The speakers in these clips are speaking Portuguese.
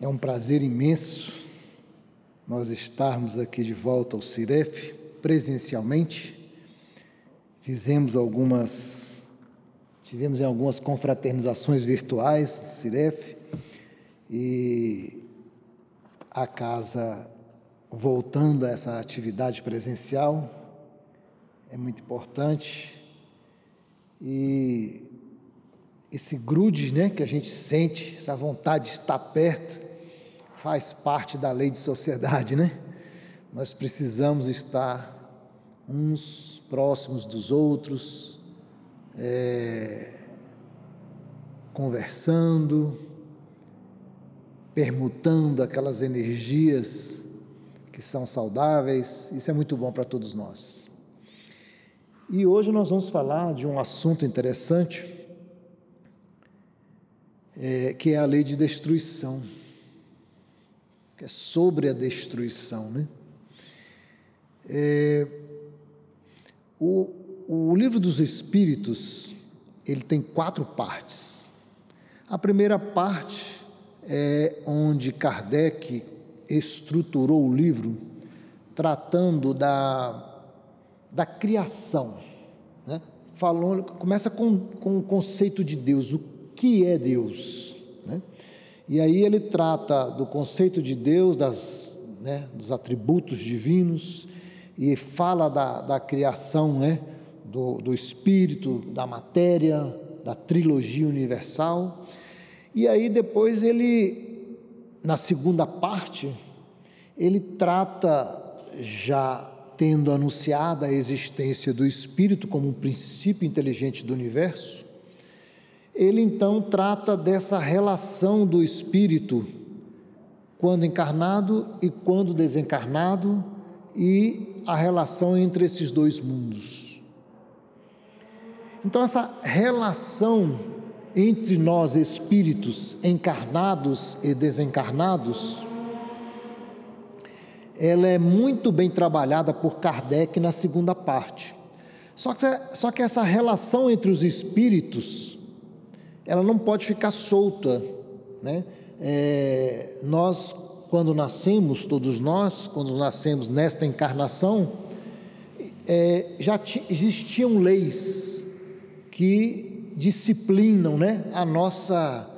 É um prazer imenso nós estarmos aqui de volta ao Ciref presencialmente. Fizemos algumas, tivemos em algumas confraternizações virtuais Ciref e a casa voltando a essa atividade presencial é muito importante e esse grude, né, que a gente sente, essa vontade de estar perto, faz parte da lei de sociedade, né? Nós precisamos estar uns próximos dos outros, é, conversando, permutando aquelas energias que são saudáveis, isso é muito bom para todos nós. E hoje nós vamos falar de um assunto interessante, é, que é a lei de destruição que é sobre a destruição. Né? É, o, o livro dos Espíritos ele tem quatro partes. A primeira parte é onde Kardec estruturou o livro tratando da, da criação. Né? Começa com, com o conceito de Deus, o que é Deus. E aí ele trata do conceito de Deus, das, né, dos atributos divinos, e fala da, da criação né, do, do espírito, da matéria, da trilogia universal. E aí depois ele, na segunda parte, ele trata já tendo anunciada a existência do espírito como um princípio inteligente do universo, ele então trata dessa relação do espírito quando encarnado e quando desencarnado e a relação entre esses dois mundos. Então, essa relação entre nós espíritos encarnados e desencarnados, ela é muito bem trabalhada por Kardec na segunda parte. Só que, só que essa relação entre os espíritos, ela não pode ficar solta, né? É, nós, quando nascemos, todos nós, quando nascemos nesta encarnação, é, já existiam leis que disciplinam, né? A nossa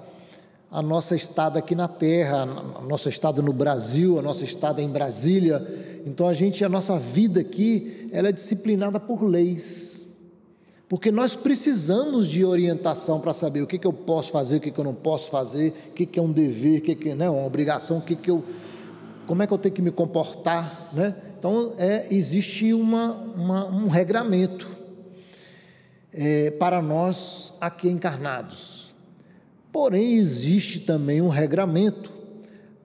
a nossa estada aqui na Terra, a nossa estada no Brasil, a nossa estada em Brasília. Então a gente, a nossa vida aqui, ela é disciplinada por leis porque nós precisamos de orientação para saber o que, que eu posso fazer, o que, que eu não posso fazer, o que, que é um dever, o que, que né, uma obrigação, o que, que eu, como é que eu tenho que me comportar. Né? Então, é, existe uma, uma um regramento é, para nós aqui encarnados. Porém, existe também um regramento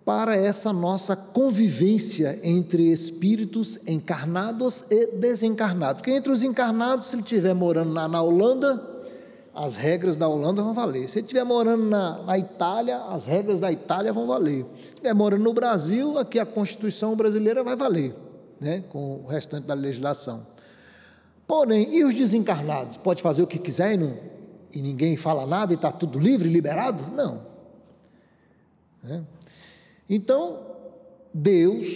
para essa nossa convivência entre espíritos encarnados e desencarnados. Porque entre os encarnados, se ele estiver morando na, na, Holanda, as regras da Holanda vão valer. Se ele estiver morando na, na Itália, as regras da Itália vão valer. Se estiver morando no Brasil, aqui a Constituição brasileira vai valer, né, com o restante da legislação. Porém, e os desencarnados? Pode fazer o que quiser e, não, e ninguém fala nada e está tudo livre, liberado? Não. É. Então, Deus,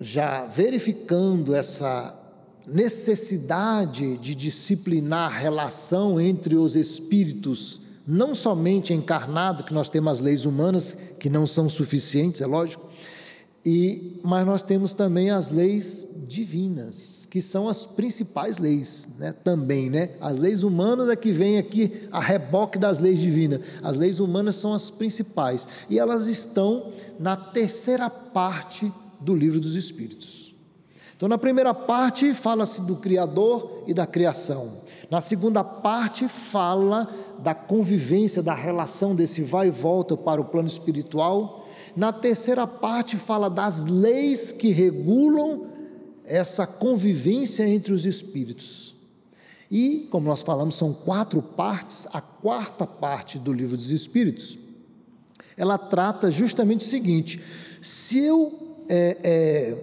já verificando essa necessidade de disciplinar a relação entre os espíritos, não somente encarnado, que nós temos as leis humanas, que não são suficientes, é lógico, e, mas nós temos também as leis divinas, que são as principais leis, né? também, né? As leis humanas é que vem aqui a reboque das leis divinas. As leis humanas são as principais e elas estão na terceira parte do livro dos Espíritos. Então, na primeira parte fala-se do Criador e da criação. Na segunda parte fala da convivência, da relação desse vai e volta para o plano espiritual na terceira parte, fala das leis que regulam essa convivência entre os espíritos. E, como nós falamos, são quatro partes, a quarta parte do livro dos Espíritos, ela trata justamente o seguinte: se eu, é, é,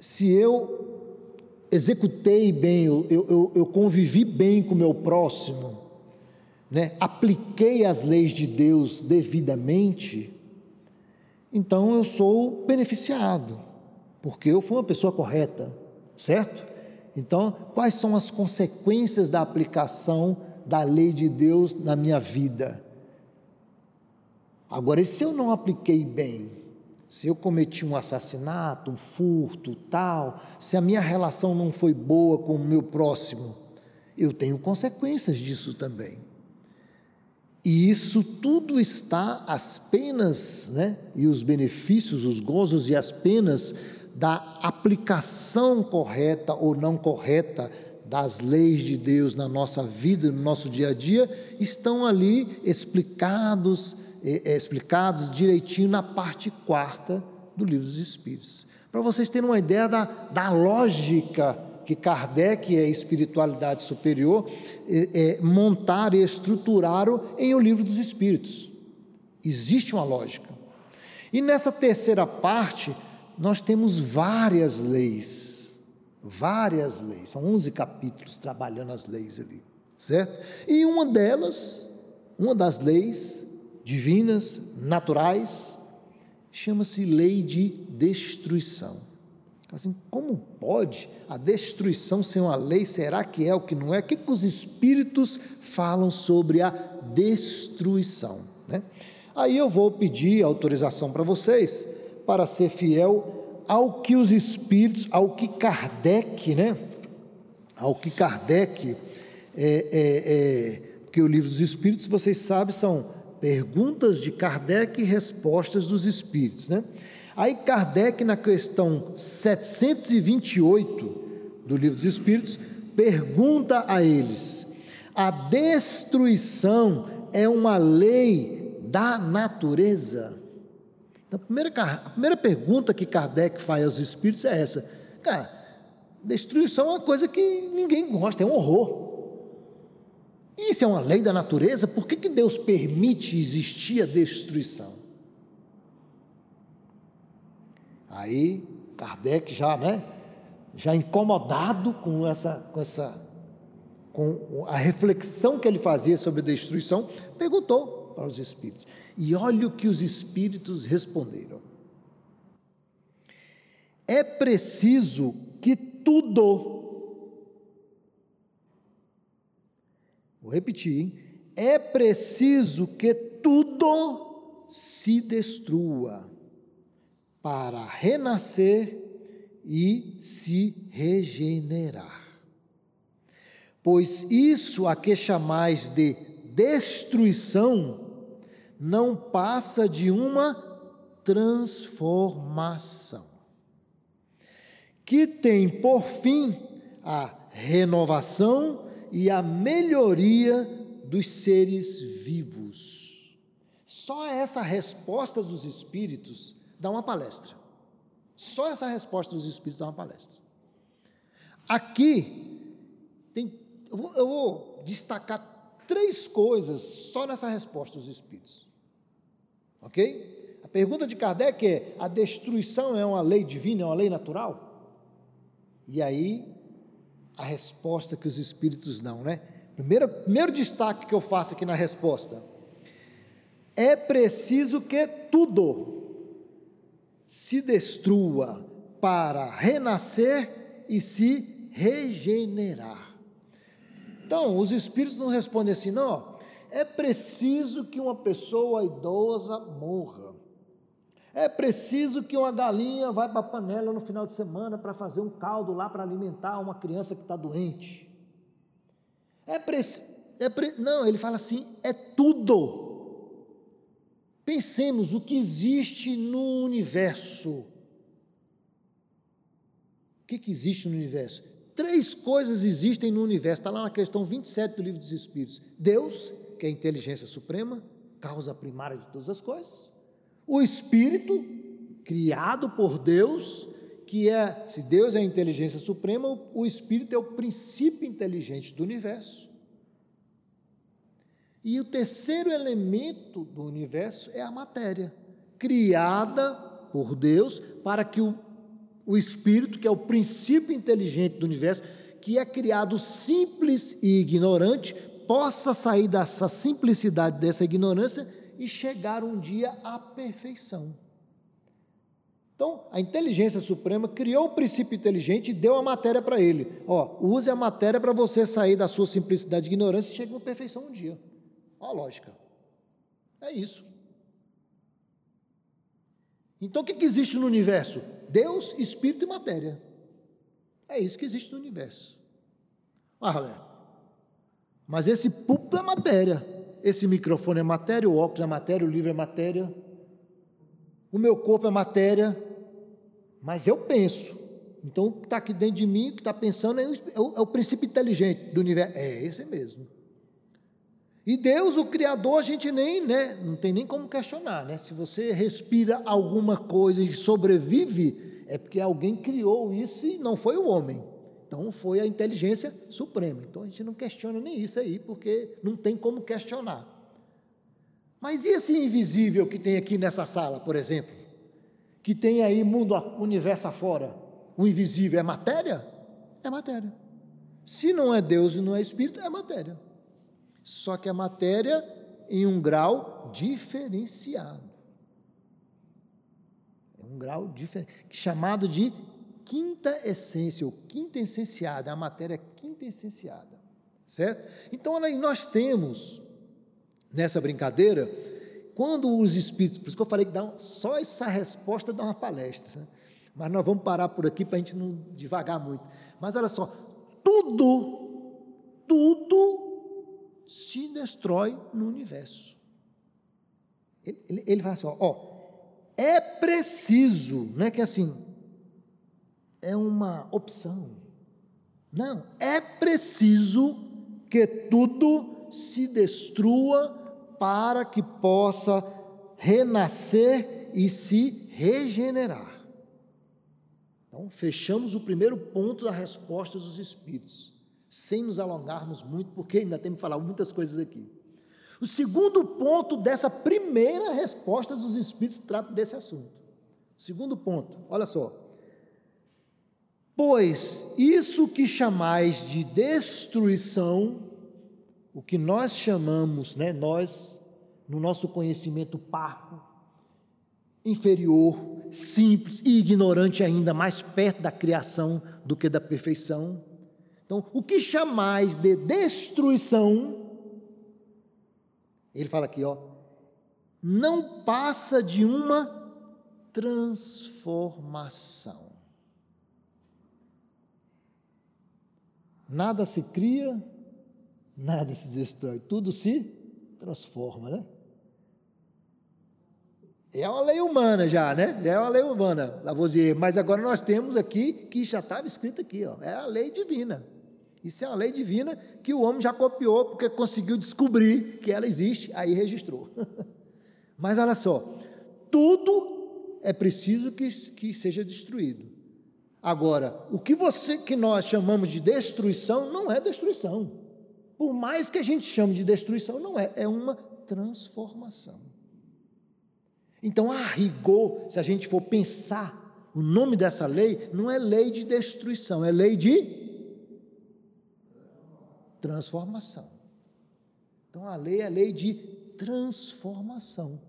se eu executei bem, eu, eu, eu convivi bem com o meu próximo, né, apliquei as leis de Deus devidamente, então eu sou beneficiado, porque eu fui uma pessoa correta, certo? Então, quais são as consequências da aplicação da lei de Deus na minha vida? Agora, e se eu não apliquei bem? Se eu cometi um assassinato, um furto, tal, se a minha relação não foi boa com o meu próximo, eu tenho consequências disso também. E isso tudo está as penas, né? E os benefícios, os gozos e as penas da aplicação correta ou não correta das leis de Deus na nossa vida, no nosso dia a dia, estão ali explicados, é, explicados direitinho na parte quarta do livro dos Espíritos. Para vocês terem uma ideia da, da lógica que Kardec é espiritualidade superior, é, é, montaram e estruturaram em O Livro dos Espíritos. Existe uma lógica. E nessa terceira parte, nós temos várias leis, várias leis, são 11 capítulos trabalhando as leis ali, certo? E uma delas, uma das leis divinas, naturais, chama-se lei de destruição. Assim, como pode a destruição ser uma lei? Será que é o que não é? O que, que os espíritos falam sobre a destruição? Né? Aí eu vou pedir autorização para vocês para ser fiel ao que os espíritos, ao que Kardec, né? Ao que Kardec, é, é, é, porque o livro dos espíritos, vocês sabem, são perguntas de Kardec e respostas dos espíritos, né? Aí Kardec, na questão 728 do livro dos espíritos, pergunta a eles: a destruição é uma lei da natureza? Então, a primeira, a primeira pergunta que Kardec faz aos espíritos é essa: cara, destruição é uma coisa que ninguém gosta, é um horror. Isso é uma lei da natureza, por que, que Deus permite existir a destruição? Aí, Kardec já, né, já incomodado com essa, com essa, com a reflexão que ele fazia sobre a destruição, perguntou para os espíritos. E olha o que os espíritos responderam. É preciso que tudo, vou repetir, hein? é preciso que tudo se destrua para renascer e se regenerar. Pois isso a que chamais de destruição não passa de uma transformação, que tem por fim a renovação e a melhoria dos seres vivos. Só essa resposta dos espíritos dá uma palestra. Só essa resposta dos espíritos dá uma palestra. Aqui tem, eu vou, eu vou destacar três coisas só nessa resposta dos espíritos. Ok? A pergunta de Kardec é: a destruição é uma lei divina, é uma lei natural? E aí, a resposta que os espíritos dão, né? Primeiro, primeiro destaque que eu faço aqui na resposta: é preciso que tudo se destrua para renascer e se regenerar. Então, os espíritos não respondem assim, não, é preciso que uma pessoa idosa morra. É preciso que uma galinha vá para a panela no final de semana para fazer um caldo lá para alimentar uma criança que está doente. É preciso. É pre... Não, ele fala assim: é tudo. Pensemos o que existe no universo. O que, que existe no universo? Três coisas existem no universo, está lá na questão 27 do livro dos Espíritos: Deus, que é a inteligência suprema, causa primária de todas as coisas. O espírito, criado por Deus, que é, se Deus é a inteligência suprema, o espírito é o princípio inteligente do universo. E o terceiro elemento do universo é a matéria, criada por Deus para que o, o espírito, que é o princípio inteligente do universo, que é criado simples e ignorante, possa sair dessa simplicidade, dessa ignorância e chegar um dia à perfeição. Então, a inteligência suprema criou o princípio inteligente e deu a matéria para ele. Ó, use a matéria para você sair da sua simplicidade e ignorância e chegar à perfeição um dia. Olha a lógica. É isso. Então, o que, que existe no universo? Deus, espírito e matéria. É isso que existe no universo. Ah, mas esse púlpito é matéria. Esse microfone é matéria, o óculos é matéria, o livro é matéria. O meu corpo é matéria. Mas eu penso. Então, o que está aqui dentro de mim, o que está pensando, é é, o, é o, princípio inteligente do universo. É esse mesmo. E Deus, o Criador, a gente nem, né, não tem nem como questionar, né? Se você respira alguma coisa e sobrevive, é porque alguém criou isso e não foi o homem. Então foi a inteligência suprema. Então a gente não questiona nem isso aí, porque não tem como questionar. Mas e esse invisível que tem aqui nessa sala, por exemplo? Que tem aí mundo, universo afora? O invisível é matéria? É matéria. Se não é Deus e não é Espírito, é matéria. Só que é matéria em um grau diferenciado. É um grau diferente, chamado de quinta essência, ou quinta essenciada, é a matéria quinta essenciada, certo? Então, nós temos, nessa brincadeira, quando os espíritos, por isso que eu falei que dá, só essa resposta dá uma palestra, né? mas nós vamos parar por aqui para a gente não devagar muito. Mas olha só, tudo, tudo se destrói no universo. Ele, ele, ele fala assim: ó, ó, é preciso, não é que assim, é uma opção. Não, é preciso que tudo se destrua para que possa renascer e se regenerar. Então, fechamos o primeiro ponto da resposta dos Espíritos, sem nos alongarmos muito, porque ainda temos que falar muitas coisas aqui. O segundo ponto dessa primeira resposta dos Espíritos trata desse assunto. Segundo ponto, olha só. Pois isso que chamais de destruição, o que nós chamamos, né, nós, no nosso conhecimento parco, inferior, simples e ignorante ainda, mais perto da criação do que da perfeição. Então, o que chamais de destruição, ele fala aqui, ó, não passa de uma transformação. Nada se cria, nada se destrói, tudo se transforma, né? É uma lei humana já, né? É uma lei humana, Lavoisier. Mas agora nós temos aqui, que já estava escrito aqui, ó, é a lei divina. Isso é uma lei divina que o homem já copiou, porque conseguiu descobrir que ela existe, aí registrou. Mas olha só, tudo é preciso que, que seja destruído. Agora, o que você que nós chamamos de destruição não é destruição. Por mais que a gente chame de destruição, não é, é uma transformação. Então, a rigor, se a gente for pensar, o nome dessa lei não é lei de destruição, é lei de transformação. Então, a lei é lei de transformação.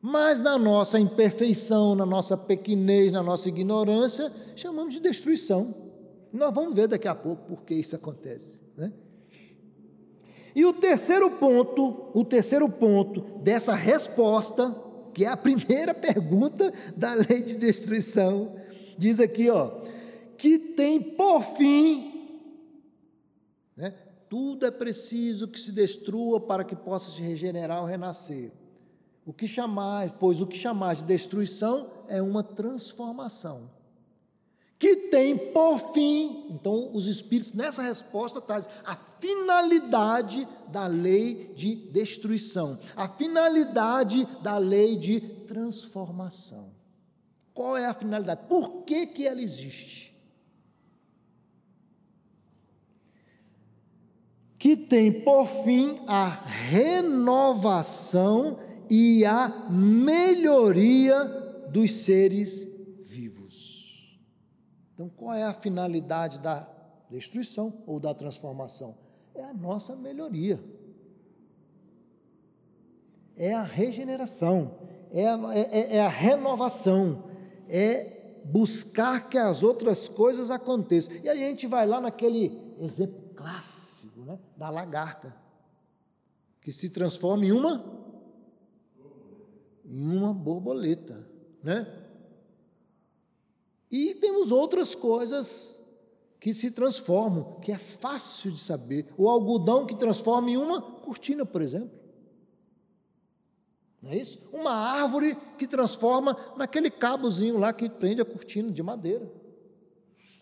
Mas na nossa imperfeição, na nossa pequenez, na nossa ignorância, chamamos de destruição. Nós vamos ver daqui a pouco por que isso acontece. Né? E o terceiro ponto, o terceiro ponto dessa resposta, que é a primeira pergunta da lei de destruição, diz aqui, ó, que tem por fim, tudo é preciso que se destrua para que possa se regenerar ou renascer. O que chamar, pois o que chamar de destruição é uma transformação. Que tem por fim, então os espíritos nessa resposta trazem a finalidade da lei de destruição, a finalidade da lei de transformação. Qual é a finalidade? Por que, que ela existe? Que tem por fim a renovação e a melhoria dos seres vivos. Então, qual é a finalidade da destruição ou da transformação? É a nossa melhoria. É a regeneração, é a, é, é, é a renovação, é buscar que as outras coisas aconteçam. E a gente vai lá naquele exemplo clássico né, da lagarta, que se transforma em uma uma borboleta, né? E temos outras coisas que se transformam, que é fácil de saber. O algodão que transforma em uma cortina, por exemplo. Não é isso? Uma árvore que transforma naquele cabozinho lá que prende a cortina de madeira.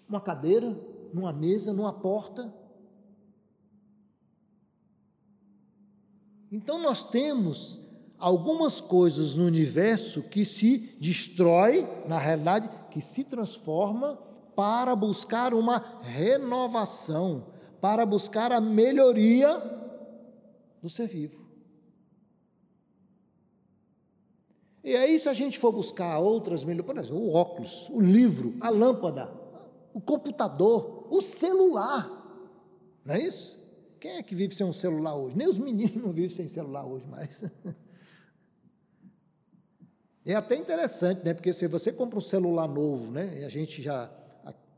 Uma cadeira, numa mesa, numa porta. Então nós temos algumas coisas no universo que se destrói, na realidade, que se transforma para buscar uma renovação, para buscar a melhoria do ser vivo. E aí, se a gente for buscar outras melhorias, por exemplo, o óculos, o livro, a lâmpada, o computador, o celular, não é isso? Quem é que vive sem um celular hoje? Nem os meninos não vivem sem celular hoje mais. É até interessante, né? Porque se você compra um celular novo, né? E a gente já,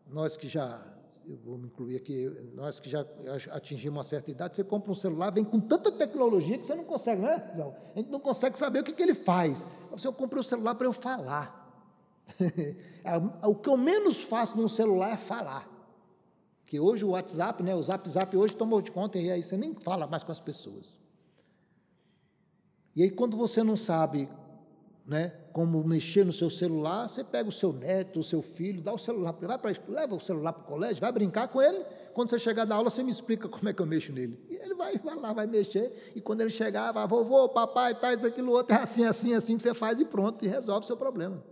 nós que já, eu vou me incluir aqui, nós que já atingimos uma certa idade, você compra um celular, vem com tanta tecnologia que você não consegue, né? A gente não consegue saber o que, que ele faz. Você, eu comprei o um celular para eu falar. O que eu menos faço num celular é falar. Que hoje o WhatsApp, né? O Zap Zap hoje tomou de conta e aí você nem fala mais com as pessoas. E aí quando você não sabe né, como mexer no seu celular, você pega o seu neto, o seu filho, dá o celular para vai leva o celular para o colégio, vai brincar com ele. Quando você chegar da aula, você me explica como é que eu mexo nele. E ele vai, vai lá, vai mexer. E quando ele chegar, vai, vovô, papai, tá, isso, aquilo, outro, é assim, assim, assim que você faz e pronto, e resolve o seu problema.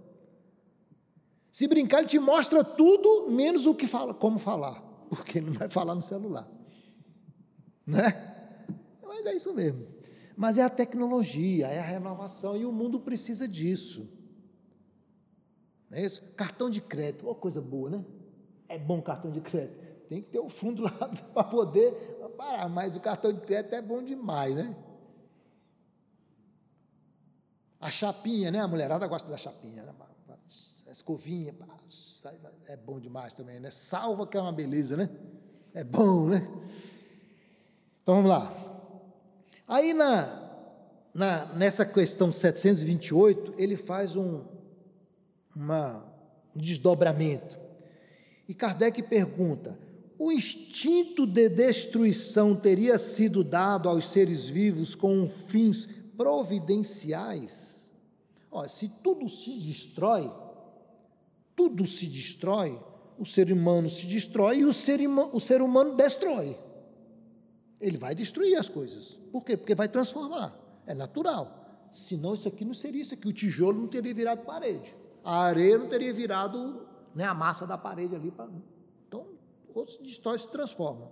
Se brincar, ele te mostra tudo, menos o que fala, como falar, porque ele não vai falar no celular. Né? Mas é isso mesmo. Mas é a tecnologia, é a renovação, e o mundo precisa disso. Não é isso? Cartão de crédito, oh, coisa boa, né? É bom cartão de crédito. Tem que ter o fundo lá para poder parar, mas o cartão de crédito é bom demais, né? A chapinha, né? A mulherada gosta da chapinha, né? Escovinha, é bom demais também, né? Salva que é uma beleza, né? É bom, né? Então vamos lá. Aí na, na, nessa questão 728, ele faz um, uma, um desdobramento. E Kardec pergunta: o instinto de destruição teria sido dado aos seres vivos com fins providenciais? Olha, se tudo se destrói, tudo se destrói, o ser humano se destrói e o ser, o ser humano destrói. Ele vai destruir as coisas. Por quê? Porque vai transformar. É natural. Senão isso aqui não seria isso aqui. O tijolo não teria virado parede. A areia não teria virado né, a massa da parede ali. Pra... Então, outros destróis se transformam.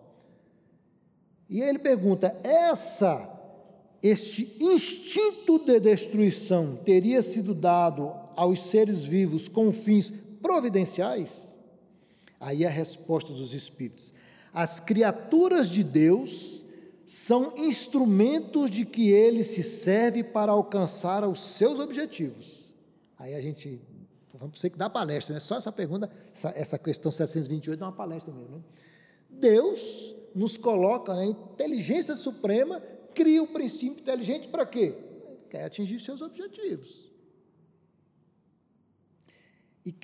E ele pergunta: essa, este instinto de destruição teria sido dado aos seres vivos com fins providenciais? Aí a resposta dos espíritos: as criaturas de Deus são instrumentos de que ele se serve para alcançar os seus objetivos. Aí a gente, vamos ter que dar palestra, né? Só essa pergunta, essa, essa questão 728 é uma palestra mesmo. Né? Deus nos coloca na né, inteligência suprema, cria o princípio inteligente para quê? Quer atingir seus objetivos. E,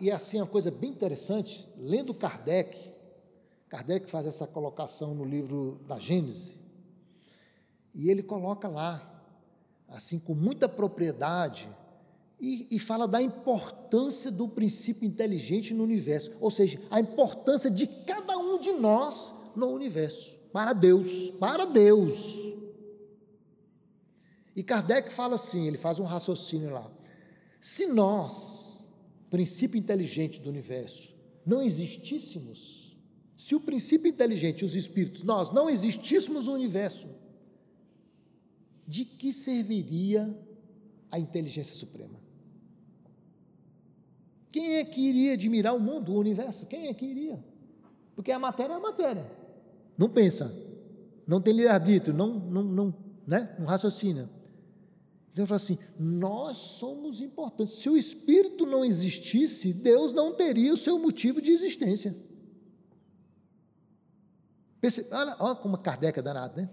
e assim, uma coisa bem interessante, lendo Kardec, Kardec faz essa colocação no livro da Gênese, e ele coloca lá, assim, com muita propriedade, e, e, fala da importância do princípio inteligente no universo, ou seja, a importância de cada um de nós no universo, para Deus, para Deus. E Kardec fala assim, ele faz um raciocínio lá. Se nós, princípio inteligente do universo, não existíssemos, se o princípio inteligente, os espíritos, nós não existíssemos no universo, de que serviria a inteligência suprema? Quem é que iria admirar o mundo, o universo? Quem é que iria? Porque a matéria é a matéria. Não pensa, não tem livre-arbítrio, não, não, não, né? não raciocina. Deus fala assim: nós somos importantes. Se o Espírito não existisse, Deus não teria o seu motivo de existência. olha, olha como Kardec é danado, né?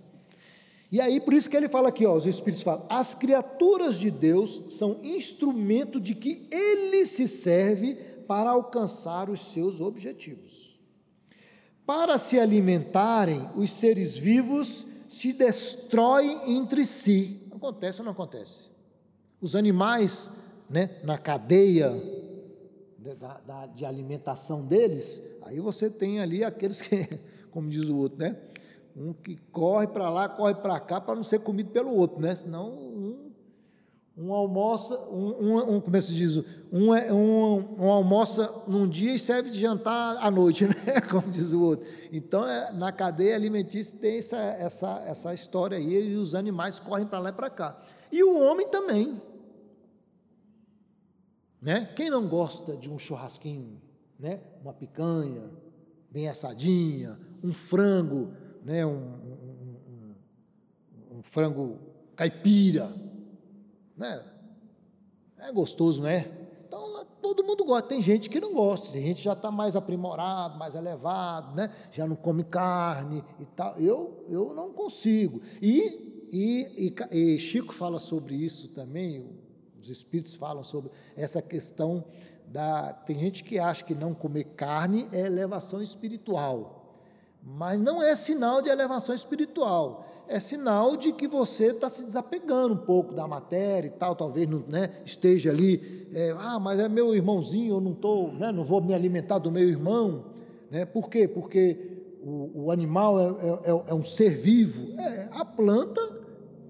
E aí, por isso que ele fala aqui, ó, os Espíritos falam: as criaturas de Deus são instrumento de que ele se serve para alcançar os seus objetivos. Para se alimentarem, os seres vivos se destroem entre si. Acontece ou não acontece? Os animais, né, na cadeia de, da, de alimentação deles, aí você tem ali aqueles que, como diz o outro, né? Um que corre para lá, corre para cá para não ser comido pelo outro, né? Senão um, um almoça, um, um, um como é que se diz? Um, é, um, um almoça num dia e serve de jantar à noite, né? Como diz o outro. Então, é, na cadeia alimentícia tem essa, essa, essa história aí, e os animais correm para lá e para cá. E o homem também. Né? Quem não gosta de um churrasquinho, né? uma picanha bem assadinha, um frango né, um, um, um, um frango caipira, né? É gostoso, não é? Então, todo mundo gosta. Tem gente que não gosta, tem gente que já está mais aprimorado, mais elevado, né? Já não come carne e tal. Eu, eu não consigo. E, e, e, e Chico fala sobre isso também, os espíritos falam sobre essa questão da. Tem gente que acha que não comer carne é elevação espiritual. Mas não é sinal de elevação espiritual. É sinal de que você está se desapegando um pouco da matéria e tal, talvez não, né, esteja ali, é, ah, mas é meu irmãozinho, eu não estou, né, não vou me alimentar do meu irmão. Né? Por quê? Porque o, o animal é, é, é, é um ser vivo. É, a planta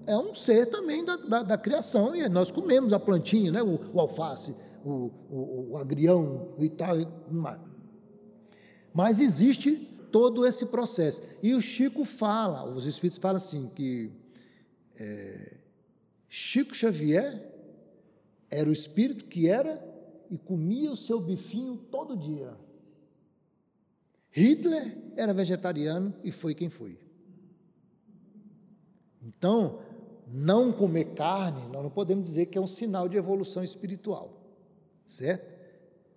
é um ser também da, da, da, criação, e nós comemos a plantinha, né? o, o alface, o, o, o agrião e tal. Mas existe todo esse processo. E o Chico fala, os espíritos falam assim, que é, Chico Xavier era o espírito que era e comia o seu bifinho todo dia. Hitler era vegetariano e foi quem foi. Então, não comer carne, nós não podemos dizer que é um sinal de evolução espiritual, certo?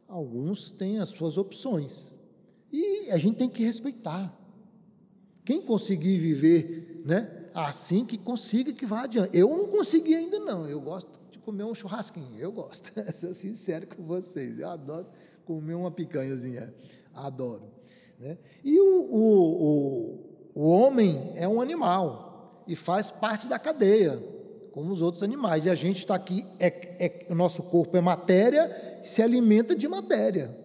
Alguns têm as suas opções. E a gente tem que respeitar. Quem conseguir viver né, assim, que consiga que vá adiante. Eu não consegui ainda não, eu gosto de comer um churrasquinho, eu gosto, sou sincero com vocês, eu adoro comer uma picanhazinha, adoro. Né? E o, o, o, o homem é um animal e faz parte da cadeia, como os outros animais. E a gente está aqui, é, é, o nosso corpo é matéria, se alimenta de matéria.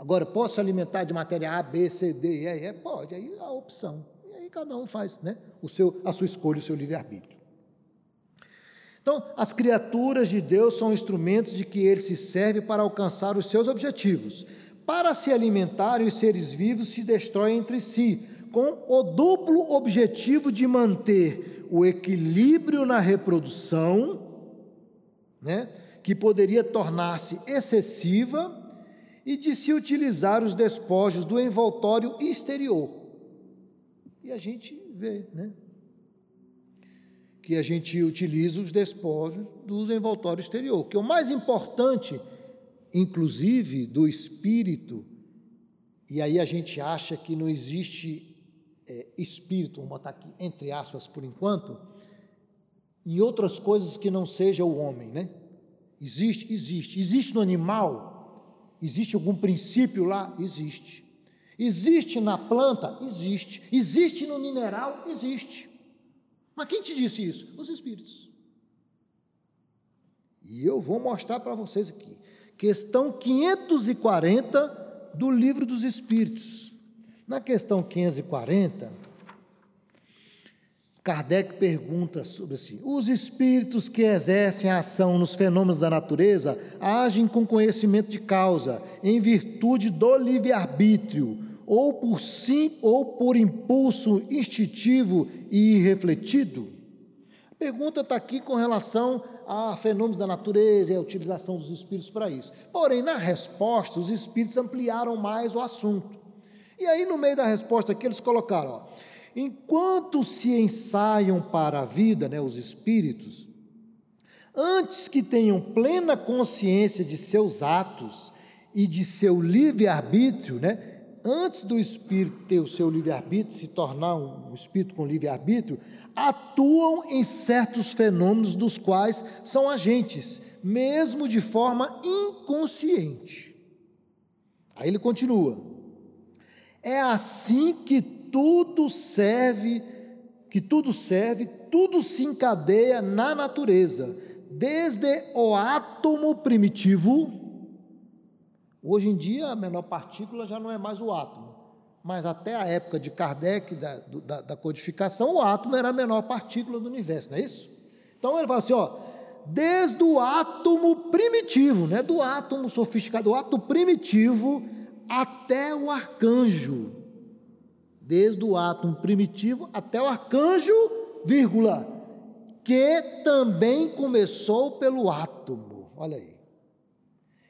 Agora, posso alimentar de matéria A, B, C, D, E, E? Pode, aí a opção. E aí cada um faz né, o seu, a sua escolha, o seu livre-arbítrio. Então, as criaturas de Deus são instrumentos de que ele se serve para alcançar os seus objetivos. Para se alimentarem, os seres vivos se destroem entre si, com o duplo objetivo de manter o equilíbrio na reprodução, né, que poderia tornar-se excessiva e de se utilizar os despojos do envoltório exterior. E a gente vê, né? Que a gente utiliza os despojos do envoltório exterior, que é o mais importante, inclusive, do espírito. E aí a gente acha que não existe é, espírito, vamos botar aqui entre aspas por enquanto, em outras coisas que não seja o homem, né? Existe, existe. Existe no animal Existe algum princípio lá? Existe. Existe na planta? Existe. Existe no mineral? Existe. Mas quem te disse isso? Os espíritos. E eu vou mostrar para vocês aqui. Questão 540 do Livro dos Espíritos. Na questão 540, Kardec pergunta sobre assim: os espíritos que exercem a ação nos fenômenos da natureza agem com conhecimento de causa, em virtude do livre-arbítrio, ou por sim ou por impulso instintivo e irrefletido? A pergunta está aqui com relação a fenômenos da natureza e a utilização dos espíritos para isso. Porém, na resposta, os espíritos ampliaram mais o assunto. E aí, no meio da resposta aqui, eles colocaram: ó, Enquanto se ensaiam para a vida, né, os espíritos, Antes que tenham plena consciência de seus atos e de seu livre-arbítrio, né? Antes do espírito ter o seu livre-arbítrio, se tornar um espírito com livre-arbítrio, atuam em certos fenômenos dos quais são agentes, mesmo de forma inconsciente. Aí ele continua: é assim que tudo serve, que tudo serve, tudo se encadeia na natureza, desde o átomo primitivo. Hoje em dia, a menor partícula já não é mais o átomo, mas até a época de Kardec, da, da, da codificação, o átomo era a menor partícula do universo, não é isso? Então ele fala assim: ó, desde o átomo primitivo, né, do átomo sofisticado, o átomo primitivo, até o arcanjo, desde o átomo primitivo até o arcanjo, vírgula, que também começou pelo átomo. Olha aí.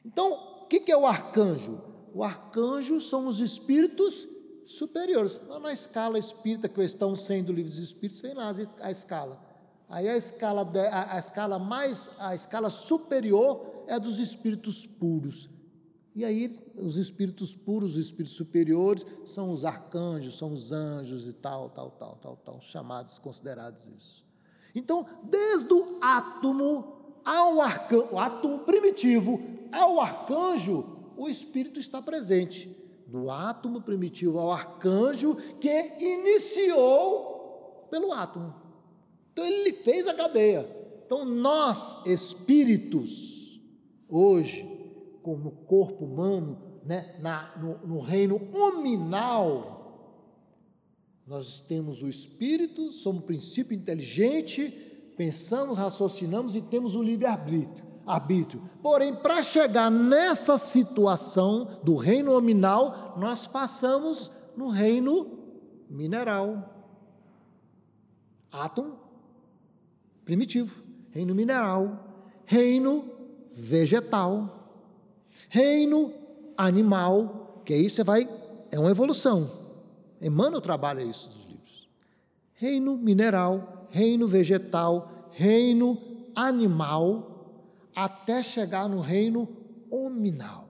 Então, o que é o arcanjo? O arcanjo são os espíritos superiores. Na escala espírita, que estão sendo livres dos espíritos, vem lá a escala. Aí a escala, a, a escala mais, a escala superior é dos espíritos puros. E aí, os espíritos puros, os espíritos superiores, são os arcanjos, são os anjos e tal, tal, tal, tal, tal, chamados, considerados isso. Então, desde o átomo ao arcanjo, átomo primitivo ao arcanjo, o espírito está presente. Do átomo primitivo ao arcanjo, que iniciou pelo átomo. Então, ele fez a cadeia. Então, nós, espíritos, hoje, como corpo humano, né, na, no, no reino hominal, nós temos o espírito, somos princípio inteligente, pensamos, raciocinamos e temos o livre-arbítrio. Arbítrio. Porém, para chegar nessa situação do reino nominal, nós passamos no reino mineral. Átomo primitivo, reino mineral, reino vegetal Reino animal, que aí você vai, é uma evolução. Emmanuel trabalha isso dos livros. Reino mineral, reino vegetal, reino animal, até chegar no reino hominal.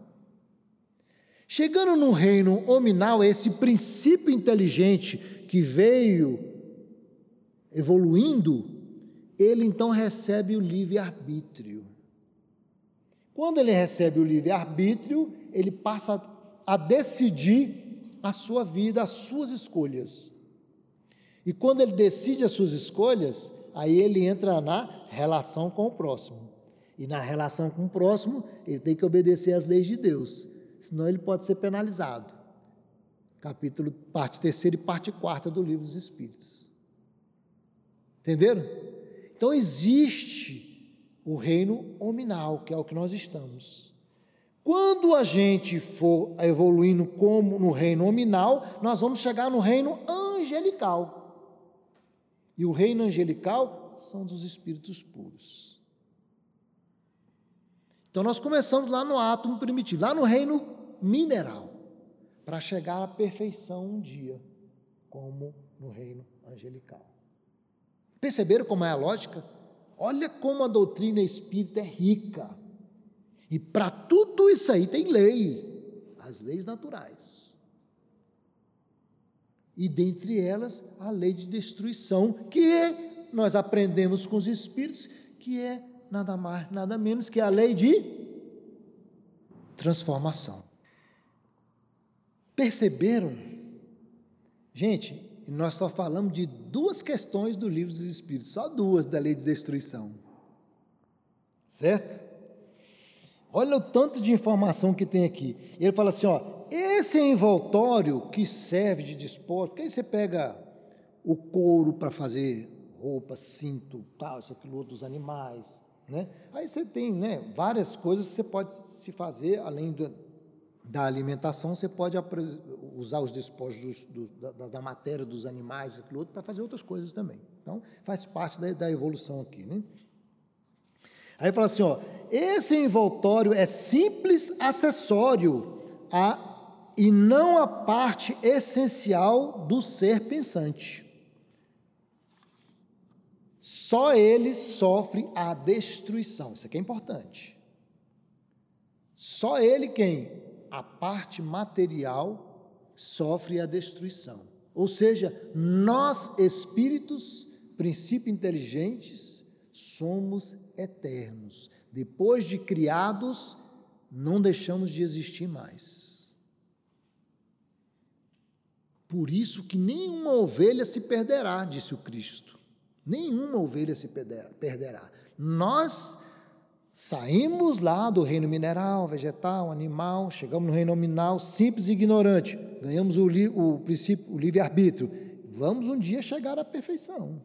Chegando no reino hominal, esse princípio inteligente que veio evoluindo, ele então recebe o livre-arbítrio. Quando ele recebe o livre-arbítrio, ele passa a decidir a sua vida, as suas escolhas. E quando ele decide as suas escolhas, aí ele entra na relação com o próximo. E na relação com o próximo, ele tem que obedecer às leis de Deus, senão ele pode ser penalizado. Capítulo, parte terceira e parte quarta do livro dos Espíritos. Entenderam? Então existe o reino hominal, que é o que nós estamos. Quando a gente for evoluindo como no reino nominal, nós vamos chegar no reino angelical. E o reino angelical são dos espíritos puros. Então nós começamos lá no átomo primitivo, lá no reino mineral, para chegar à perfeição um dia, como no reino angelical. Perceberam como é a lógica? Olha como a doutrina espírita é rica. E para tudo isso aí tem lei, as leis naturais. E dentre elas, a lei de destruição, que nós aprendemos com os espíritos, que é nada mais, nada menos que a lei de transformação. Perceberam? Gente, e nós só falamos de duas questões do livro dos Espíritos, só duas da lei de destruição. Certo? Olha o tanto de informação que tem aqui. Ele fala assim: ó, esse envoltório que serve de despósito, que aí você pega o couro para fazer roupa, cinto, tal, isso, aquilo outro dos animais, né? Aí você tem, né, várias coisas que você pode se fazer além do, da alimentação, você pode usar os despojos do, da, da, matéria dos animais e outro para fazer outras coisas também. Então, faz parte da, da evolução aqui. Né? Aí fala assim: ó, esse envoltório é simples acessório a, e não a parte essencial do ser pensante. Só ele sofre a destruição. Isso aqui é importante. Só ele quem? A parte material sofre a destruição. Ou seja, nós espíritos, princípios inteligentes, somos eternos. Depois de criados, não deixamos de existir mais. Por isso que nenhuma ovelha se perderá, disse o Cristo. Nenhuma ovelha se perderá. Nós saímos lá do reino mineral, vegetal, animal, chegamos no reino nominal, simples e ignorante. Ganhamos o, li, o princípio, o livre-arbítrio. Vamos um dia chegar à perfeição.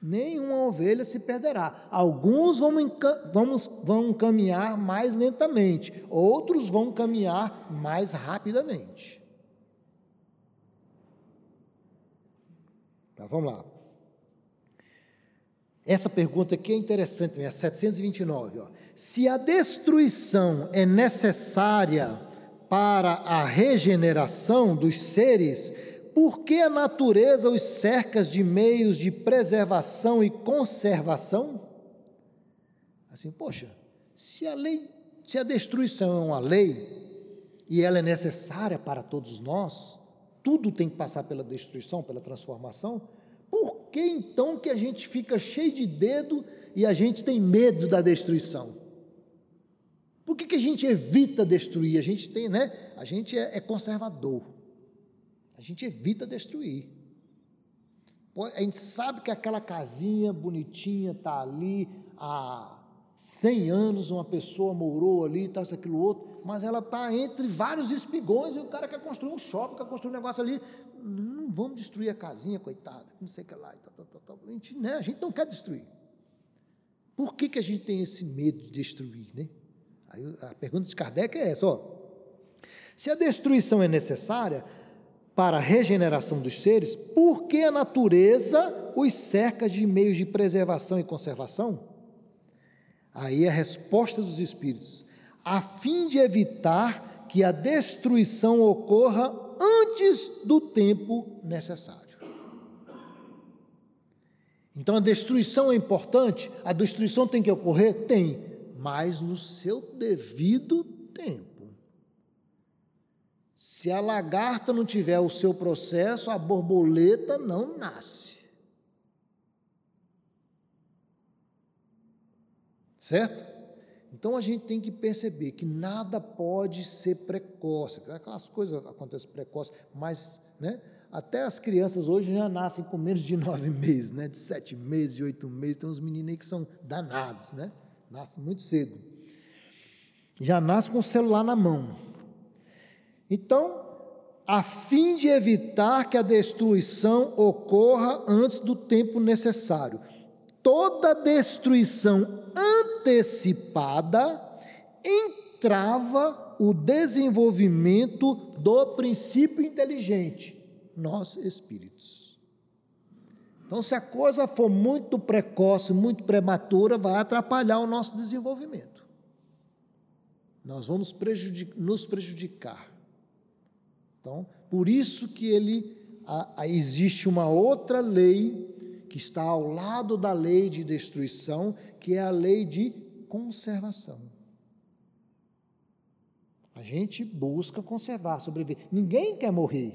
Nenhuma ovelha se perderá. Alguns vão, vamos, vão caminhar mais lentamente, outros vão caminhar mais rapidamente. Tá, vamos lá. Essa pergunta aqui é interessante, é 729. Ó. Se a destruição é necessária para a regeneração dos seres, por que a natureza os cerca de meios de preservação e conservação? Assim, poxa, se a lei, se a destruição é uma lei e ela é necessária para todos nós, tudo tem que passar pela destruição, pela transformação, por que então que a gente fica cheio de dedo e a gente tem medo da destruição? Por que, que a gente evita destruir? A gente tem, né? A gente é, é conservador. A gente evita destruir. A gente sabe que aquela casinha bonitinha está ali há 100 anos, uma pessoa morou ali, tal, isso, aquilo outro, mas ela está entre vários espigões e o cara quer construir um shopping, quer construir um negócio ali não vamos destruir a casinha, coitada, não sei o que lá. Tal, tal, tal, a, gente, né, a gente não quer destruir. Por que, que a gente tem esse medo de destruir? Né? Aí a pergunta de Kardec é essa: ó, se a destruição é necessária para a regeneração dos seres, por que a natureza os cerca de meios de preservação e conservação? Aí a resposta dos espíritos, a fim de evitar que a destruição ocorra antes do tempo necessário. Então a destruição é importante, a destruição tem que ocorrer? Tem, mas no seu devido tempo. Se a lagarta não tiver o seu processo, a borboleta não nasce. Certo? Então a gente tem que perceber que nada pode ser precoce. Aquelas coisas acontecem precoce, mas né, até as crianças hoje já nascem com menos de nove meses, né, de sete meses, de oito meses. Tem uns meninos aí que são danados, né? Nascem muito cedo. Já nascem com o celular na mão. Então, a fim de evitar que a destruição ocorra antes do tempo necessário. Toda destruição antecipada entrava o desenvolvimento do princípio inteligente, nós espíritos. Então, se a coisa for muito precoce, muito prematura, vai atrapalhar o nosso desenvolvimento. Nós vamos prejudicar, nos prejudicar. Então, por isso que ele a, a, existe uma outra lei que está ao lado da lei de destruição, que é a lei de conservação. A gente busca conservar, sobreviver. Ninguém quer morrer.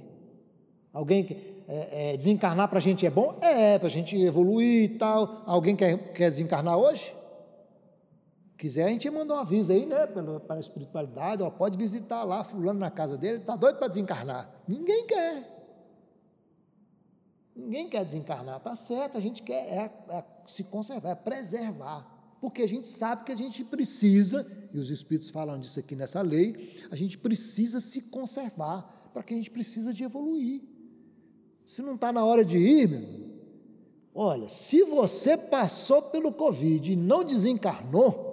Alguém quer é, é, desencarnar para a gente é bom? É, para a gente evoluir e tal. Alguém quer, quer desencarnar hoje? Quiser, a gente manda um aviso aí, né, pela, a espiritualidade, ó, pode visitar lá, fulano na casa dele, está doido para desencarnar. Ninguém quer. Ninguém quer desencarnar, tá certo, a gente quer é, é se conservar, é preservar, porque a gente sabe que a gente precisa, e os Espíritos falam disso aqui nessa lei, a gente precisa se conservar, para que a gente precisa de evoluir. Se não está na hora de ir, meu, olha, se você passou pelo Covid e não desencarnou,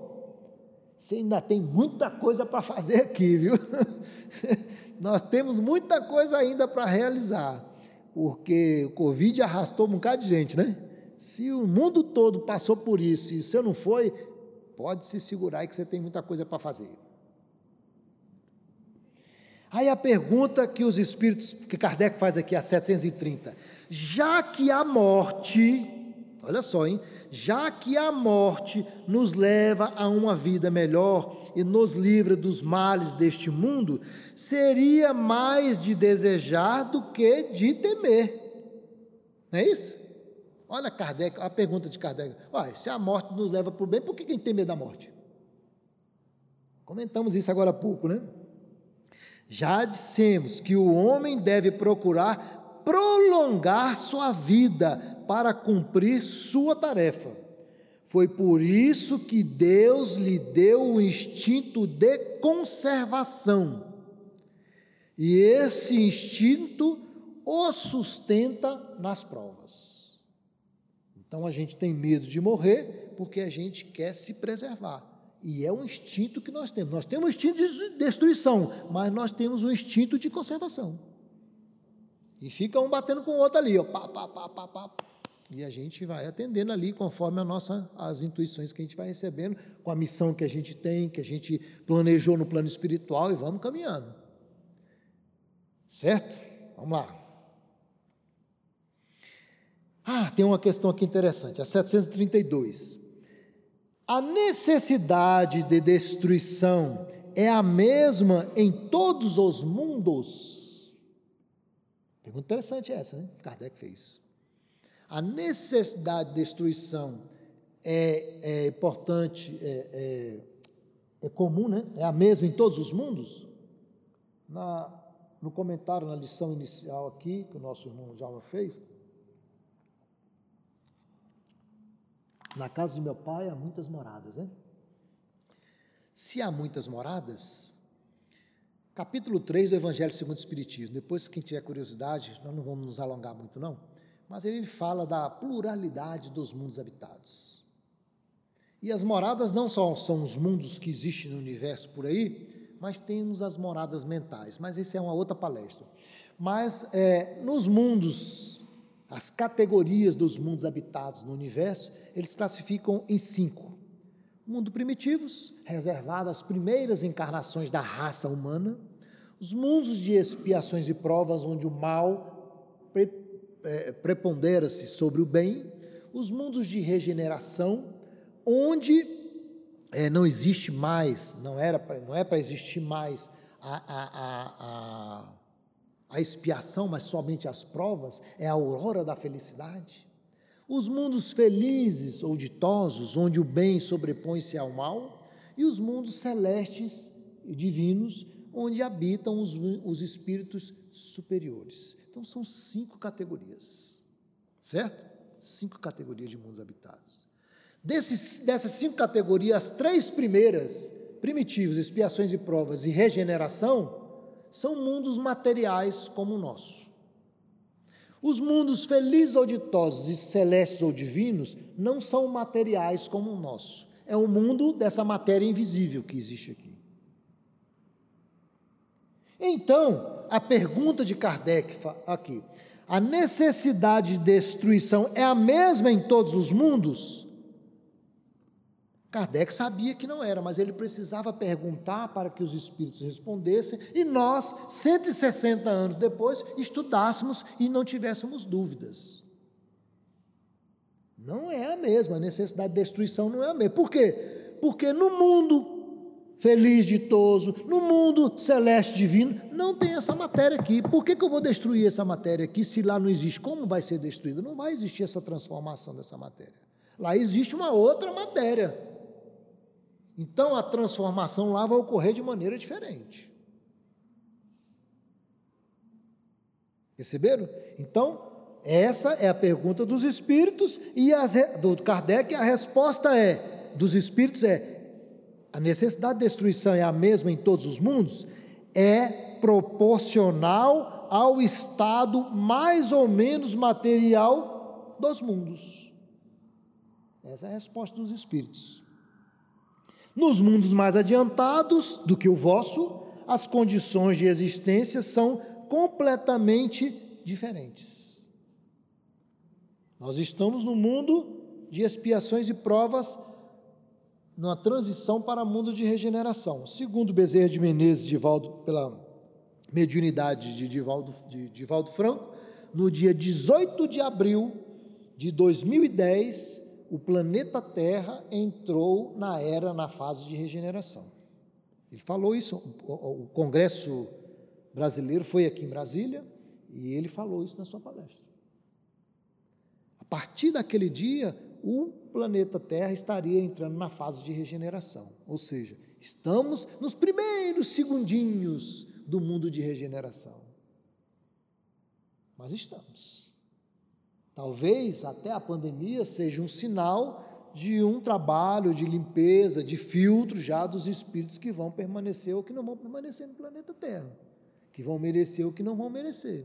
você ainda tem muita coisa para fazer aqui, viu? Nós temos muita coisa ainda para realizar porque o Covid arrastou um bocado de gente, né? Se o mundo todo passou por isso e você não foi, pode se segurar aí que você tem muita coisa para fazer. Aí a pergunta que os espíritos, que Kardec faz aqui a 730, já que a morte, olha só, hein? Já que a morte nos leva a uma vida melhor e nos livra dos males deste mundo, seria mais de desejar do que de temer. Não é isso? Olha Kardec, a pergunta de Kardec. Olha, se a morte nos leva para o bem, por que quem tem medo da morte? Comentamos isso agora há pouco, né? Já dissemos que o homem deve procurar prolongar sua vida para cumprir sua tarefa. Foi por isso que Deus lhe deu o instinto de conservação. E esse instinto o sustenta nas provas. Então a gente tem medo de morrer porque a gente quer se preservar. E é um instinto que nós temos. Nós temos instinto de destruição, mas nós temos um instinto de conservação. E fica um batendo com o outro ali, ó, pá, pá, pá, pá, pá. E a gente vai atendendo ali conforme a nossa, as intuições que a gente vai recebendo, com a missão que a gente tem, que a gente planejou no plano espiritual e vamos caminhando. Certo? Vamos lá. Ah, tem uma questão aqui interessante, a 732. A necessidade de destruição é a mesma em todos os mundos? Pergunta interessante essa, né? Kardec fez. A necessidade de destruição é, é importante, é, é, é, comum, né? É a mesma em todos os mundos? Na, no comentário, na lição inicial aqui, que o nosso irmão Jalma fez, Na casa de meu pai há muitas moradas, né? Se há muitas moradas, capítulo 3 do Evangelho segundo o Espiritismo, depois quem tiver curiosidade, nós não vamos nos alongar muito não, mas ele fala da pluralidade dos mundos habitados. E as moradas não só são os mundos que existem no universo por aí, mas temos as moradas mentais, mas isso é uma outra palestra. Mas é, nos mundos, as categorias dos mundos habitados no universo, eles classificam em cinco. Mundo primitivos, reservado às primeiras encarnações da raça humana, os mundos de expiações e provas, onde o mal é, prepondera-se sobre o bem, os mundos de regeneração, onde é, não existe mais, não, era pra, não é para existir mais a, a, a, a expiação, mas somente as provas, é a aurora da felicidade. Os mundos felizes ou ditosos, onde o bem sobrepõe-se ao mal, e os mundos celestes e divinos, onde habitam os, os espíritos superiores. Então são cinco categorias, certo? Cinco categorias de mundos habitados. Desses, dessas cinco categorias, as três primeiras, primitivos, expiações e provas e regeneração, são mundos materiais como o nosso. Os mundos felizes ou ditosos e celestes ou divinos não são materiais como o nosso. É o mundo dessa matéria invisível que existe aqui. Então, a pergunta de Kardec aqui: a necessidade de destruição é a mesma em todos os mundos? Kardec sabia que não era, mas ele precisava perguntar para que os espíritos respondessem e nós, 160 anos depois, estudássemos e não tivéssemos dúvidas. Não é a mesma, a necessidade de destruição não é a mesma. Por quê? Porque no mundo feliz, ditoso, no mundo celeste divino, não tem essa matéria aqui. Por que, que eu vou destruir essa matéria aqui se lá não existe? Como vai ser destruída? Não vai existir essa transformação dessa matéria. Lá existe uma outra matéria. Então a transformação lá vai ocorrer de maneira diferente. Perceberam? Então, essa é a pergunta dos espíritos e as, do Kardec, a resposta é dos espíritos é a necessidade de destruição é a mesma em todos os mundos? É proporcional ao estado mais ou menos material dos mundos. Essa é a resposta dos espíritos. Nos mundos mais adiantados do que o vosso, as condições de existência são completamente diferentes. Nós estamos no mundo de expiações e provas, numa transição para mundo de regeneração. Segundo Bezerra de Menezes, Divaldo, pela mediunidade de Divaldo, de Divaldo Franco, no dia 18 de abril de 2010, o planeta Terra entrou na era, na fase de regeneração. Ele falou isso, o Congresso brasileiro foi aqui em Brasília e ele falou isso na sua palestra. A partir daquele dia, o planeta Terra estaria entrando na fase de regeneração, ou seja, estamos nos primeiros segundinhos do mundo de regeneração. Mas estamos. Talvez até a pandemia seja um sinal de um trabalho de limpeza, de filtro já dos espíritos que vão permanecer ou que não vão permanecer no planeta Terra, que vão merecer ou que não vão merecer.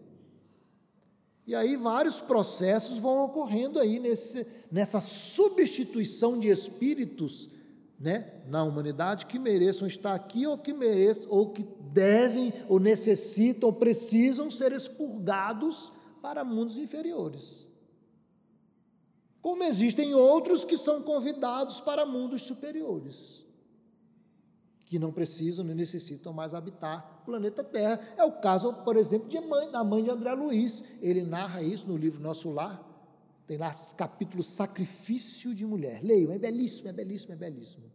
E aí vários processos vão ocorrendo aí nesse, nessa substituição de espíritos né, na humanidade que mereçam estar aqui ou que mereçam, ou que devem, ou necessitam, ou precisam ser expurgados para mundos inferiores. Como existem outros que são convidados para mundos superiores, que não precisam nem necessitam mais habitar o planeta Terra. É o caso, por exemplo, mãe, da mãe de André Luiz. Ele narra isso no livro Nosso Lar. Tem lá capítulo Sacrifício de Mulher. Leiam, é belíssimo, é belíssimo, é belíssimo.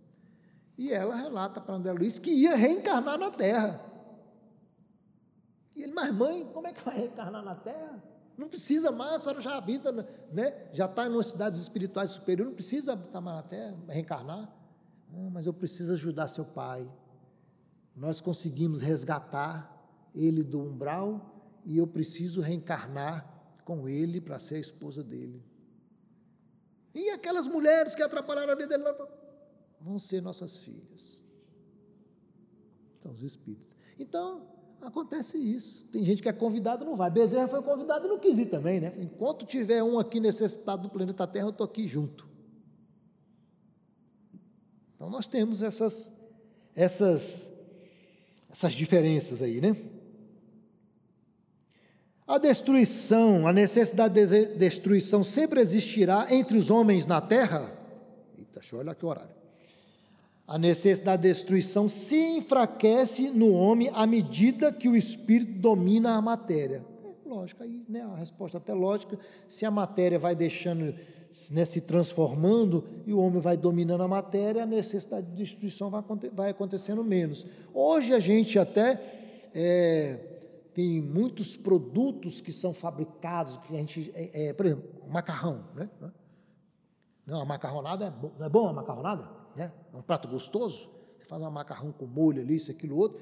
E ela relata para André Luiz que ia reencarnar na Terra. E ele, mas mãe, como é que vai reencarnar na Terra? Não precisa mais, a senhora já habita, né? já está em cidades espirituais superiores, não precisa habitar mais na terra, reencarnar. Ah, mas eu preciso ajudar seu pai. Nós conseguimos resgatar ele do umbral e eu preciso reencarnar com ele para ser a esposa dele. E aquelas mulheres que atrapalharam a vida dele vão ser nossas filhas. São os espíritos. Então, Acontece isso. Tem gente que é convidado e não vai. Bezerra foi convidado e não quis ir também, né? Enquanto tiver um aqui necessitado do planeta Terra, eu estou aqui junto. Então nós temos essas, essas, essas diferenças aí, né? A destruição, a necessidade de destruição sempre existirá entre os homens na terra. Eita, deixa eu olhar o horário. A necessidade da destruição se enfraquece no homem à medida que o espírito domina a matéria. É, lógico, aí né, a resposta até lógica, se a matéria vai deixando, né, se transformando e o homem vai dominando a matéria, a necessidade de destruição vai, vai acontecendo menos. Hoje a gente até é, tem muitos produtos que são fabricados, que a gente, é, é, por exemplo, macarrão, né? Não, a macarronada é, não é bom a macarronada? né? um prato gostoso, você faz um macarrão com molho ali, isso, aquilo, outro,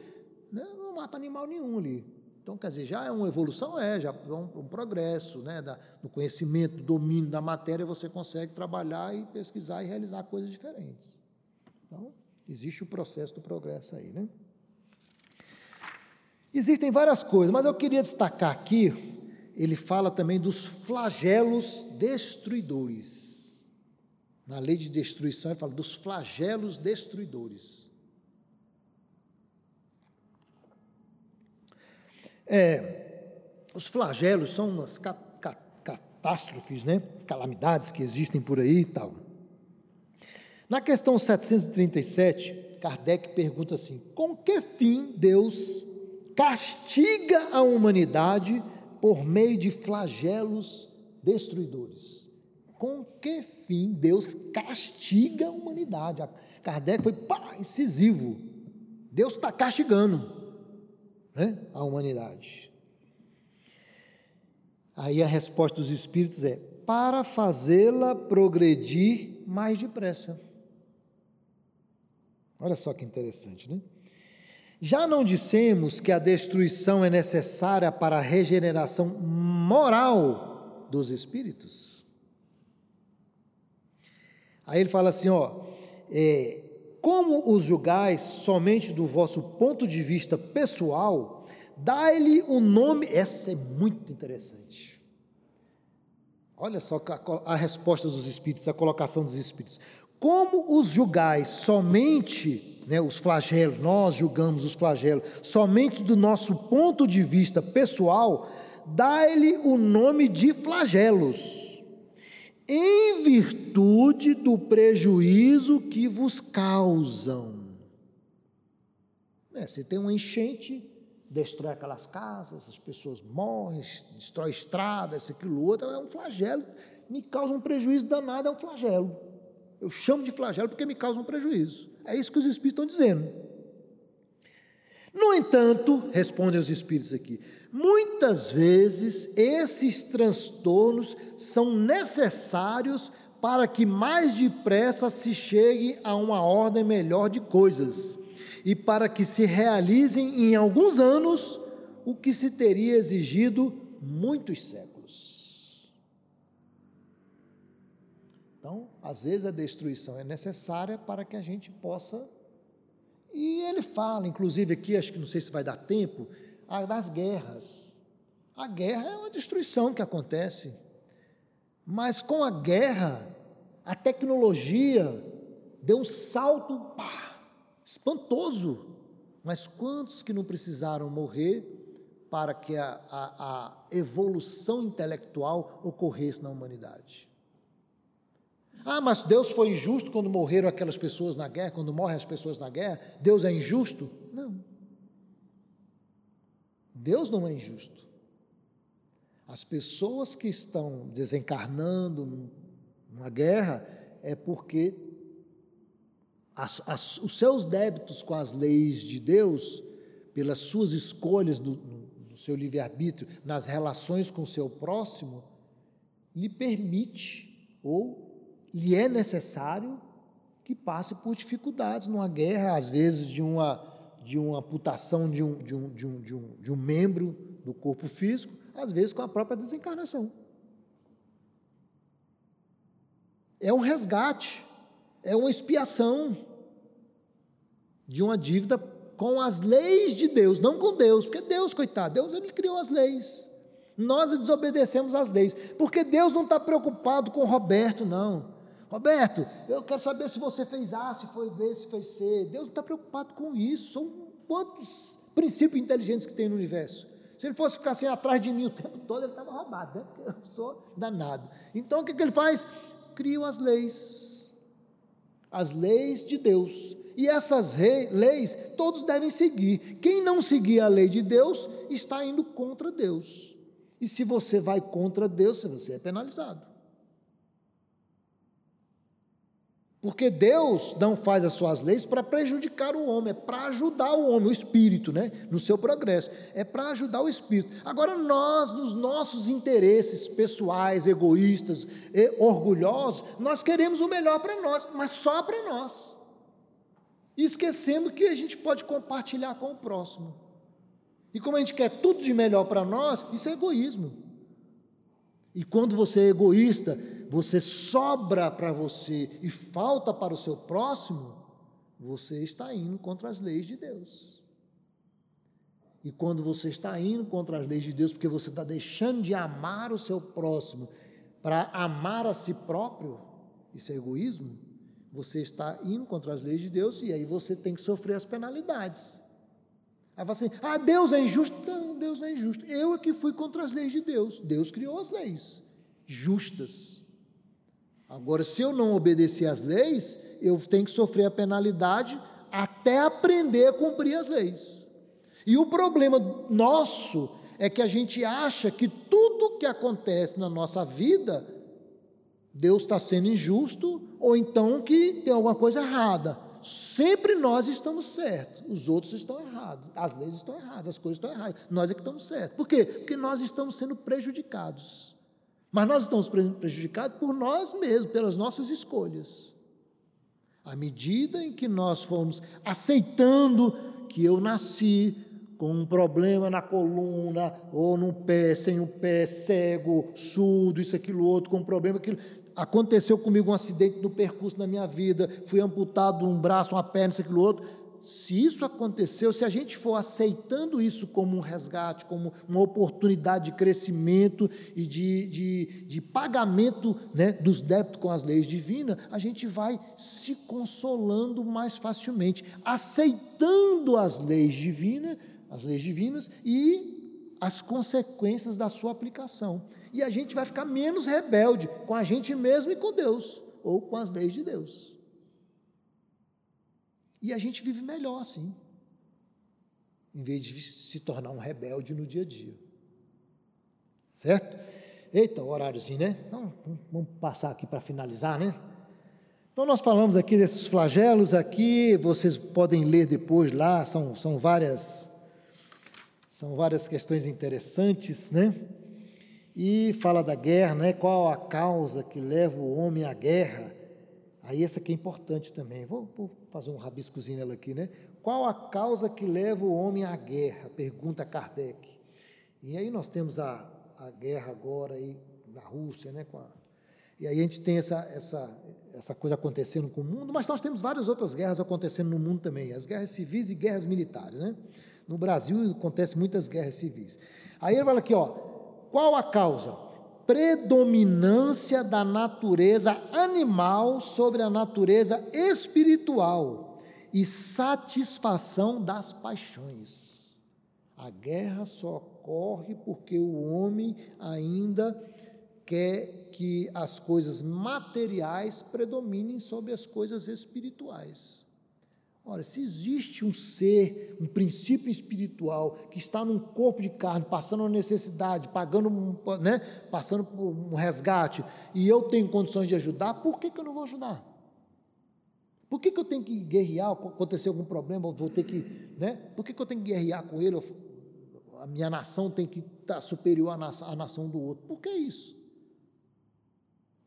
não mata animal nenhum ali. Então, quer dizer, já é uma evolução, é, já é um, um progresso, né, da, do conhecimento, do domínio da matéria, você consegue trabalhar e pesquisar e realizar coisas diferentes. Então, existe o processo do progresso aí, né? Existem várias coisas, mas eu queria destacar aqui, ele fala também dos flagelos destruidores. Na lei de destruição, ele fala dos flagelos destruidores. É, os flagelos são umas catástrofes, né? calamidades que existem por aí e tal. Na questão 737, Kardec pergunta assim: com que fim Deus castiga a humanidade por meio de flagelos destruidores? com que fim Deus castiga a humanidade. Kardec foi pá, incisivo. Deus está castigando né, a humanidade. Aí a resposta dos Espíritos é: para fazê-la progredir mais depressa. Olha só que interessante, né? Já não dissemos que a destruição é necessária para a regeneração moral dos espíritos? Aí ele fala assim: ó, é, como os julgais somente do vosso ponto de vista pessoal, dai-lhe o um nome. Essa é muito interessante. Olha só a, a resposta dos espíritos, a colocação dos espíritos. Como os julgais somente, né, os flagelos, nós julgamos os flagelos somente do nosso ponto de vista pessoal, dai-lhe o nome de flagelos em virtude do prejuízo que vos causam. É, se tem uma enchente, destrói aquelas casas, as pessoas morrem, destrói estradas, aquilo outro, é um flagelo me causa um prejuízo danado, é um flagelo. Eu chamo de flagelo porque me causa um prejuízo. É isso que os espíritos estão dizendo. No entanto, respondem os espíritos aqui, muitas vezes esses transtornos são necessários para que mais depressa se chegue a uma ordem melhor de coisas e para que se realizem em alguns anos o que se teria exigido muitos séculos. Então, às vezes a destruição é necessária para que a gente possa. E ele fala, inclusive aqui, acho que não sei se vai dar tempo, das guerras. A guerra é uma destruição que acontece. Mas com a guerra, a tecnologia deu um salto pá, espantoso. Mas quantos que não precisaram morrer para que a, a, a evolução intelectual ocorresse na humanidade? Ah, mas Deus foi injusto quando morreram aquelas pessoas na guerra, quando morrem as pessoas na guerra? Deus é injusto? Não. Deus não é injusto. As pessoas que estão desencarnando numa guerra é porque as, as, os seus débitos com as leis de Deus, pelas suas escolhas no, no seu livre-arbítrio, nas relações com o seu próximo, lhe permite ou lhe é necessário que passe por dificuldades numa guerra, às vezes de uma, de uma amputação de um, de, um, de, um, de, um, de um membro do corpo físico, às vezes com a própria desencarnação. É um resgate, é uma expiação de uma dívida com as leis de Deus, não com Deus, porque Deus, coitado, Deus ele criou as leis. Nós desobedecemos as leis, porque Deus não está preocupado com Roberto, não. Roberto, eu quero saber se você fez A, se foi B, se fez C. Deus não está preocupado com isso. São quantos princípios inteligentes que tem no universo? Se ele fosse ficar assim atrás de mim o tempo todo, ele estava roubado, né? Porque eu sou danado. Então o que, que ele faz? Cria as leis. As leis de Deus. E essas leis todos devem seguir. Quem não seguir a lei de Deus está indo contra Deus. E se você vai contra Deus, você é penalizado. Porque Deus não faz as suas leis para prejudicar o homem, é para ajudar o homem, o espírito, né, no seu progresso. É para ajudar o espírito. Agora, nós, nos nossos interesses pessoais, egoístas, orgulhosos, nós queremos o melhor para nós, mas só para nós. Esquecendo que a gente pode compartilhar com o próximo. E como a gente quer tudo de melhor para nós, isso é egoísmo. E quando você é egoísta, você sobra para você e falta para o seu próximo, você está indo contra as leis de Deus. E quando você está indo contra as leis de Deus, porque você está deixando de amar o seu próximo para amar a si próprio, isso é egoísmo, você está indo contra as leis de Deus e aí você tem que sofrer as penalidades. Aí fala assim: ah, Deus é injusto. Não, Deus não é injusto. Eu é que fui contra as leis de Deus. Deus criou as leis justas. Agora, se eu não obedecer às leis, eu tenho que sofrer a penalidade até aprender a cumprir as leis. E o problema nosso é que a gente acha que tudo que acontece na nossa vida, Deus está sendo injusto, ou então que tem alguma coisa errada. Sempre nós estamos certos, os outros estão errados, as leis estão erradas, as coisas estão erradas, nós é que estamos certos. Por quê? Porque nós estamos sendo prejudicados. Mas nós estamos prejudicados por nós mesmos, pelas nossas escolhas. À medida em que nós fomos aceitando que eu nasci com um problema na coluna, ou no pé, sem o pé, cego, surdo, isso, aquilo, outro, com um problema, aquilo. Aconteceu comigo um acidente no percurso da minha vida, fui amputado um braço, uma perna, isso, aquilo, outro. Se isso aconteceu, se a gente for aceitando isso como um resgate, como uma oportunidade de crescimento e de, de, de pagamento né, dos débitos com as leis divinas, a gente vai se consolando mais facilmente, aceitando as leis divinas, as leis divinas e as consequências da sua aplicação e a gente vai ficar menos rebelde com a gente mesmo e com Deus, ou com as leis de Deus. E a gente vive melhor assim, em vez de se tornar um rebelde no dia a dia. Certo? Eita, horáriozinho, né? Então, vamos passar aqui para finalizar, né? Então, nós falamos aqui desses flagelos aqui, vocês podem ler depois lá, são, são várias são várias questões interessantes, né? E fala da guerra, né? Qual a causa que leva o homem à guerra? Aí essa aqui é importante também. Vou, vou fazer um rabiscozinho nela aqui, né? Qual a causa que leva o homem à guerra? Pergunta Kardec. E aí nós temos a, a guerra agora aí na Rússia, né? A, e aí a gente tem essa, essa, essa coisa acontecendo com o mundo, mas nós temos várias outras guerras acontecendo no mundo também, as guerras civis e guerras militares, né? No Brasil acontecem muitas guerras civis. Aí ele fala aqui, ó, qual a causa? Predominância da natureza animal sobre a natureza espiritual e satisfação das paixões. A guerra só ocorre porque o homem ainda quer que as coisas materiais predominem sobre as coisas espirituais. Ora, se existe um ser, um princípio espiritual que está num corpo de carne, passando uma necessidade, pagando, né, passando por um resgate, e eu tenho condições de ajudar, por que, que eu não vou ajudar? Por que, que eu tenho que guerrear, acontecer algum problema, vou ter que, né? Por que, que eu tenho que guerrear com ele? A minha nação tem que estar superior à nação, à nação do outro. Por que isso?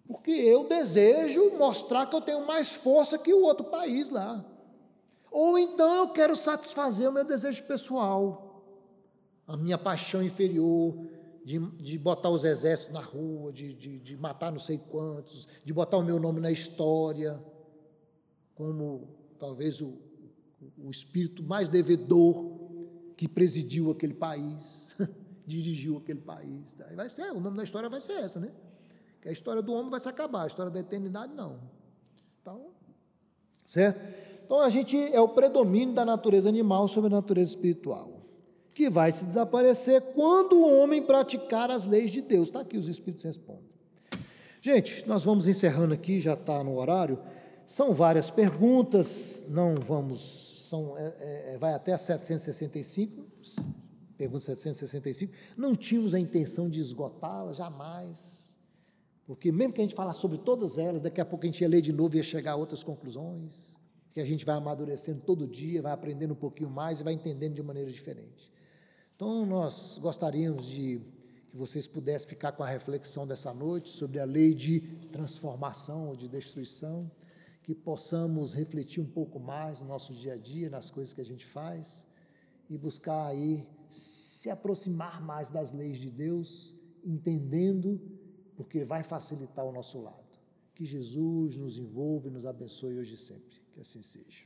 Porque eu desejo mostrar que eu tenho mais força que o outro país lá. Ou então eu quero satisfazer o meu desejo pessoal, a minha paixão inferior, de, de botar os exércitos na rua, de, de, de matar não sei quantos, de botar o meu nome na história, como talvez o, o espírito mais devedor que presidiu aquele país, dirigiu aquele país. Vai ser, o nome da história vai ser essa, né? A história do homem vai se acabar, a história da eternidade não. Então, certo? Então a gente é o predomínio da natureza animal sobre a natureza espiritual, que vai se desaparecer quando o homem praticar as leis de Deus. Está aqui, os Espíritos respondem. Gente, nós vamos encerrando aqui, já está no horário. São várias perguntas, não vamos, são, é, é, é vai até 765, pergunta 765. Não tínhamos a intenção de esgotá-las, jamais. Porque mesmo que a gente falasse sobre todas elas, daqui a pouco a gente ia ler de novo e ia chegar a outras conclusões que a gente vai amadurecendo todo dia, vai aprendendo um pouquinho mais e vai entendendo de maneira diferente. Então, nós gostaríamos de que vocês pudessem ficar com a reflexão dessa noite sobre a lei de transformação ou de destruição, que possamos refletir um pouco mais no nosso dia a dia, nas coisas que a gente faz e buscar aí se aproximar mais das leis de Deus, entendendo, porque vai facilitar o nosso lado. Que Jesus nos envolva e nos abençoe hoje e sempre. Que assim seja.